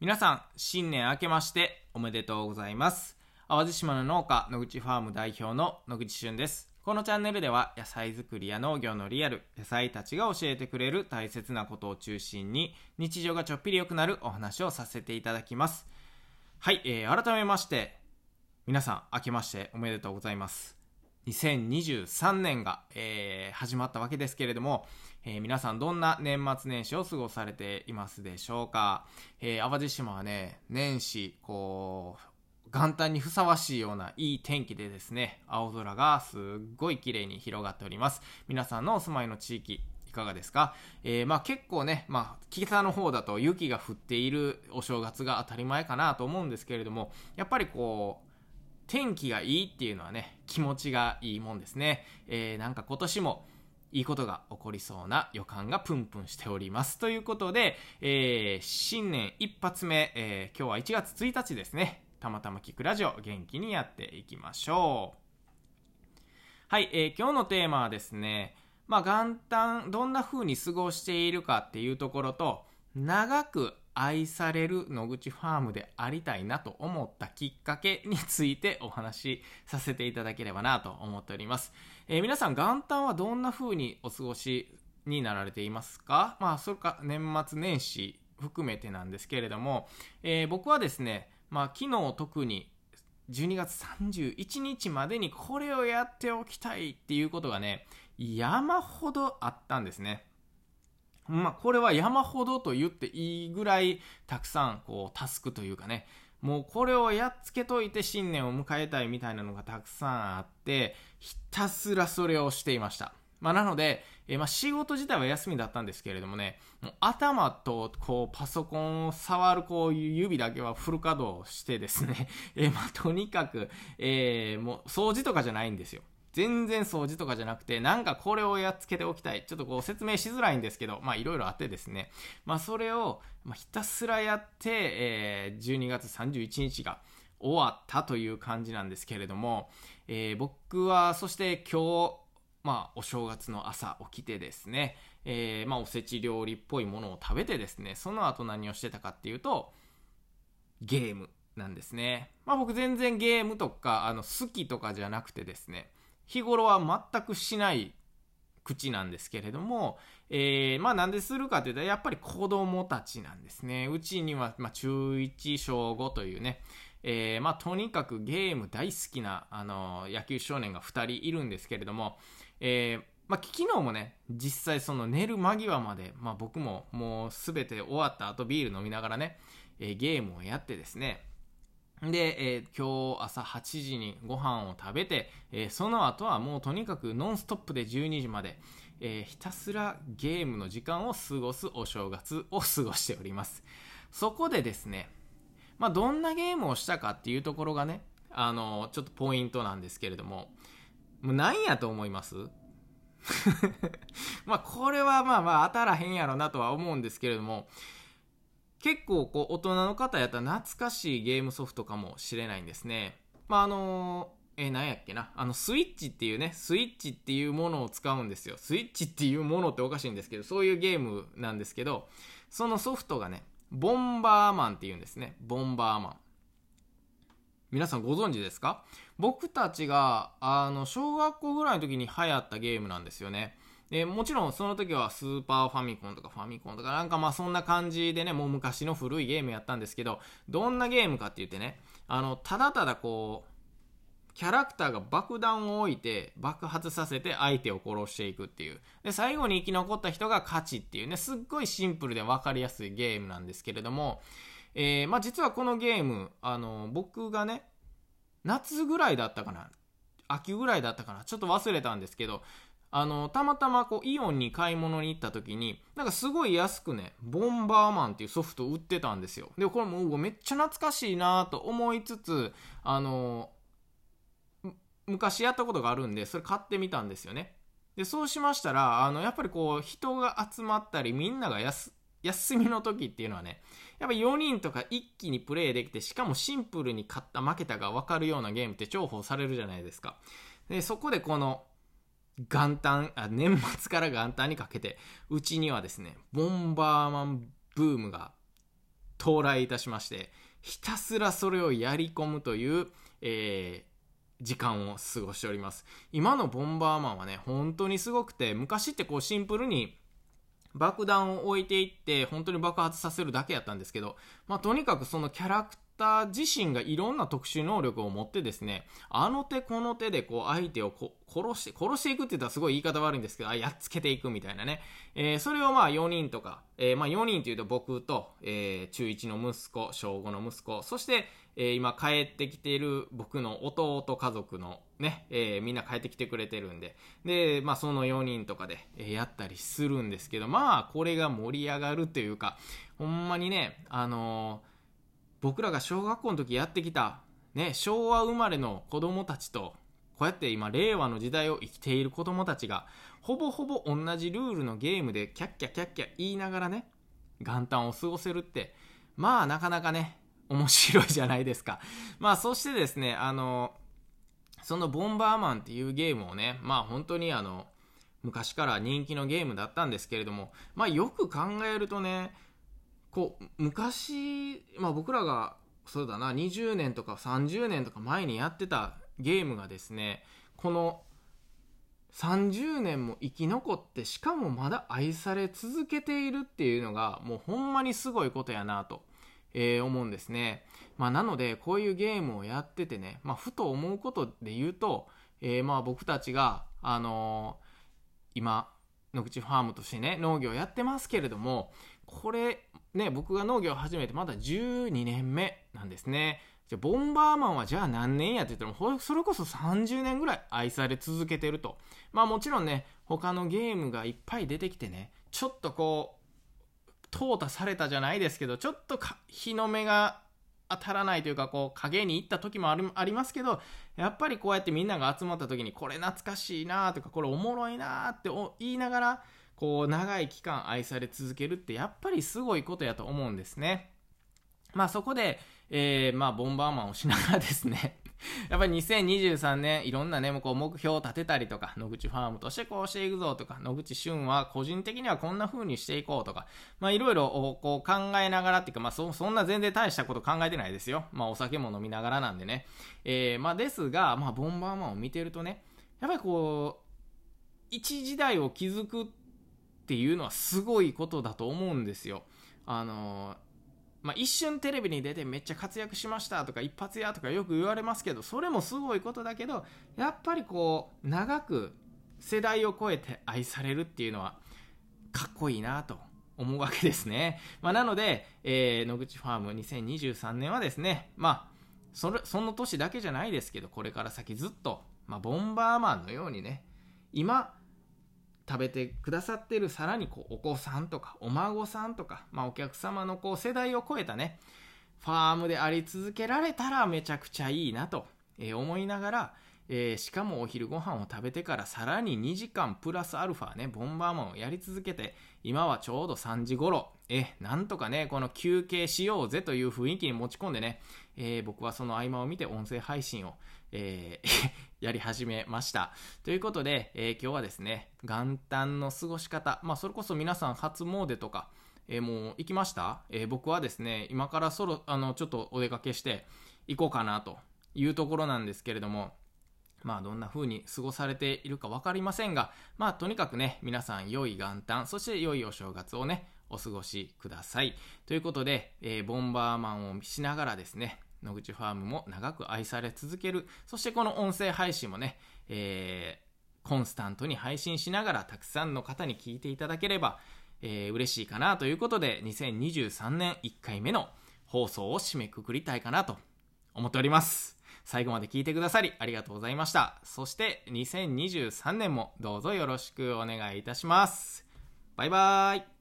皆さん、新年明けましておめでとうございます。淡路島の農家、野口ファーム代表の野口俊です。このチャンネルでは野菜作りや農業のリアル、野菜たちが教えてくれる大切なことを中心に日常がちょっぴり良くなるお話をさせていただきます。はい、えー、改めまして、皆さん明けましておめでとうございます。2023年が、えー始まったわけですけれども、えー皆さんどんな年末年始を過ごされていますでしょうか、えー淡路島はね年始こう元旦にふさわしいようないい天気でですね青空がすっごい綺麗に広がっております。皆さんのお住まいの地域いかがですか、えーまあ、結構ね、まあ、北の方だと雪が降っているお正月が当たり前かなと思うんですけれどもやっぱりこう天気がいいっていうのはね気持ちがいいもんですね、えーなんか今年もいいことが起こりそうな予感がプンプンしております。ということで、えー新年一発目、えー今日は1月1日ですね。たまたま聞くラジオ元気にやっていきましょう。はい、えー今日のテーマはですねまあ元旦どんな風に過ごしているかっていうところと長く愛される野口ファームでありたいなと思ったきっかけについてお話しさせていただければなと思っております、えー皆さん元旦はどんな風にお過ごしになられていますか？まあそれか年末年始含めてなんですけれども、えー僕はですねまあ昨日特に12月31日までにこれをやっておきたいっていうことがね山ほどあったんですね。まあ、これは山ほどと言っていいぐらいたくさんこうタスクというかね。もうこれをやっつけといて新年を迎えたいみたいなのがたくさんあってひたすらそれをしていました、まあ、なので、えーまあ、仕事自体は休みだったんですけれどもねもう頭とこうパソコンを触るこう指だけはフル稼働してですね、えーまあ、とにかく、えーもう掃除とかじゃないんですよ。全然掃除とかじゃなくて、なんかこれをやっつけておきたい。ちょっとこう説明しづらいんですけど、まあいろいろあってですね。まあそれを、ま、ひたすらやって、えー12月31日が終わったという感じなんですけれども、えー僕はそして今日、まあお正月の朝起きてですね、えーまあおせち料理っぽいものを食べてですね、その後何をしてたかっていうと、ゲームなんですね。まあ僕全然ゲームとか、あの好きとかじゃなくてですね、日頃は全くしない口なんですけれども、えーまあなんでするかというとやっぱり子供たちなんですね。うちには、まあ、中1小5というね、えーまあとにかくゲーム大好きな、あの野球少年が2人いるんですけれども、えーまあ、昨日もね実際その寝る間際まで、まあ、僕ももう全て終わった後ビール飲みながらね、えーゲームをやってですねで、えー今日朝8時にご飯を食べて、えーその後はもうとにかくノンストップで12時まで、えーひたすらゲームの時間を過ごすお正月を過ごしております。そこでですね、まあ、どんなゲームをしたかっていうところがねあのちょっとポイントなんですけれどももう何やと思います？まあこれはまあまあ当たらへんやろなとは思うんですけれども結構こう大人の方やったら懐かしいゲームソフトかもしれないんですね。まああのえー、何やっけな。あのスイッチっていうねスイッチっていうものを使うんですよ。スイッチっていうものっておかしいんですけどそういうゲームなんですけどそのソフトがねボンバーマンっていうんですね。ボンバーマン。皆さんご存知ですか？僕たちがあの小学校ぐらいの時に流行ったゲームなんですよね。でもちろんその時はスーパーファミコンとかファミコンとかなんかまあそんな感じでねもう昔の古いゲームやったんですけどどんなゲームかって言ってねあのただただこうキャラクターが爆弾を置いて爆発させて相手を殺していくっていう。で最後に生き残った人が勝ちっていうねすっごいシンプルで分かりやすいゲームなんですけれども、えーまあ、実はこのゲームあの僕がね夏ぐらいだったかな秋ぐらいだったかなちょっと忘れたんですけどあのたまたまこうイオンに買い物に行った時になんかすごい安くねボンバーマンっていうソフト売ってたんですよ。でこれもうめっちゃ懐かしいなと思いつつあの昔やったことがあるんでそれ買ってみたんですよね。でそうしましたらあのやっぱりこう人が集まったりみんながやす休みの時っていうのはねやっぱ4人とか一気にプレイできてしかもシンプルに勝った負けたが分かるようなゲームって重宝されるじゃないですか。でそこでこの元旦あ年末から元旦にかけてうちにはですねボンバーマンブームが到来いたしましてひたすらそれをやり込むという、えー時間を過ごしております。今のボンバーマンはね本当にすごくて昔ってこうシンプルに爆弾を置いていって本当に爆発させるだけやったんですけど、まあ、とにかくそのキャラクタ自身がいろんな特殊能力を持ってですねあの手この手でこう相手を殺して殺していくって言ったらすごい言い方悪いんですけどあやっつけていくみたいなね、えー、それをまあ4人とか、えー、まあ4人というと僕と、えー、中1の息子小5の息子そして、え今帰ってきている僕の弟家族のね、えみんな帰ってきてくれてるんで。で、まあ、その4人とかで、えやったりするんですけどまあこれが盛り上がるというかほんまにねあの僕らが小学校の時やってきた、ね、昭和生まれの子供たちと、こうやって今、令和の時代を生きている子供たちが、ほぼほぼ同じルールのゲームでキャッキャキャッキャ言いながらね、元旦を過ごせるって、まあなかなかね、面白いじゃないですか。まあそしてですね、あの、そのボンバーマンっていうゲームをね、まあ本当にあの、昔から人気のゲームだったんですけれども、まあよく考えるとね、こう昔、まあ、僕らがそうだな20年とか30年とか前にやってたゲームがですねこの30年も生き残ってしかもまだ愛され続けているっていうのがもうほんまにすごいことやなと、えー、思うんですね、まあ、なのでこういうゲームをやっててね、まあ、ふと思うことで言うと、えー、まあ僕たちが、あのー、今野口ファームとしてね農業やってますけれどもこれね、僕が農業を始めてまだ12年目なんですね。じゃボンバーマンはじゃあ何年やって言ったら、それこそ30年ぐらい愛され続けてると。まあもちろんね、他のゲームがいっぱい出てきてね、ちょっとこう、淘汰されたじゃないですけど、ちょっと日の目が当たらないというか、こう、影に行った時もあるありますけど、やっぱりこうやってみんなが集まった時に、これ懐かしいなとか、これおもろいなって言いながら、こう長い期間愛され続けるってやっぱりすごいことやと思うんですね。まあそこで、えー、まあボンバーマンをしながらですね やっぱり2023年いろんなね、こう目標を立てたりとか、野口ファームとしてこうしていくぞとか、野口俊は個人的にはこんな風にしていこうとか、まあいろいろこう考えながらっていうか、まあそそんな全然大したこと考えてないですよ。まあお酒も飲みながらなんでね。えー、まあですが、まあボンバーマンを見てるとね、やっぱりこう、一時代を築くっていうのはすごいことだと思うんですよ。あのまあ、一瞬テレビに出てめっちゃ活躍しましたとか一発屋とかよく言われますけどそれもすごいことだけどやっぱりこう長く世代を超えて愛されるっていうのはかっこいいなと思うわけですね。まあ、なので、えー、野口ファーム2023年はですね、まあ、それ、その年だけじゃないですけど、これから先ずっと、まあ、ボンバーマンのようにね、今、食べてくださってるさらにこうお子さんとかお孫さんとか、まあ、お客様のこう世代を超えたねファームであり続けられたらめちゃくちゃいいなと、思いながら、えー、しかもお昼ご飯を食べてからさらに2時間プラスアルファねボンバーマンをやり続けて今はちょうど3時頃えなんとかねこの休憩しようぜという雰囲気に持ち込んでね、えー、僕はその合間を見て音声配信を、えーやり始めました。ということで、えー、今日はですね、元旦の過ごし方、まあ、それこそ皆さん初詣とか、えー、もう行きました、えー、僕はですね、今からそろ、あの、ちょっとお出かけして行こうかなというところなんですけれども、まあどんな風に過ごされているか分かりませんが、まあとにかくね、皆さん良い元旦、そして良いお正月をね、お過ごしください。ということで、えー、ボンバーマンをしながらですね、野口ファームも長く愛され続ける。そしてこの音声配信もね、えー、コンスタントに配信しながらたくさんの方に聞いていただければ、えー、嬉しいかなということで、2023年1回目の放送を締めくくりたいかなと思っております。最後まで聞いてくださりありがとうございました。そして2023年もどうぞよろしくお願いいたします。バイバーイ。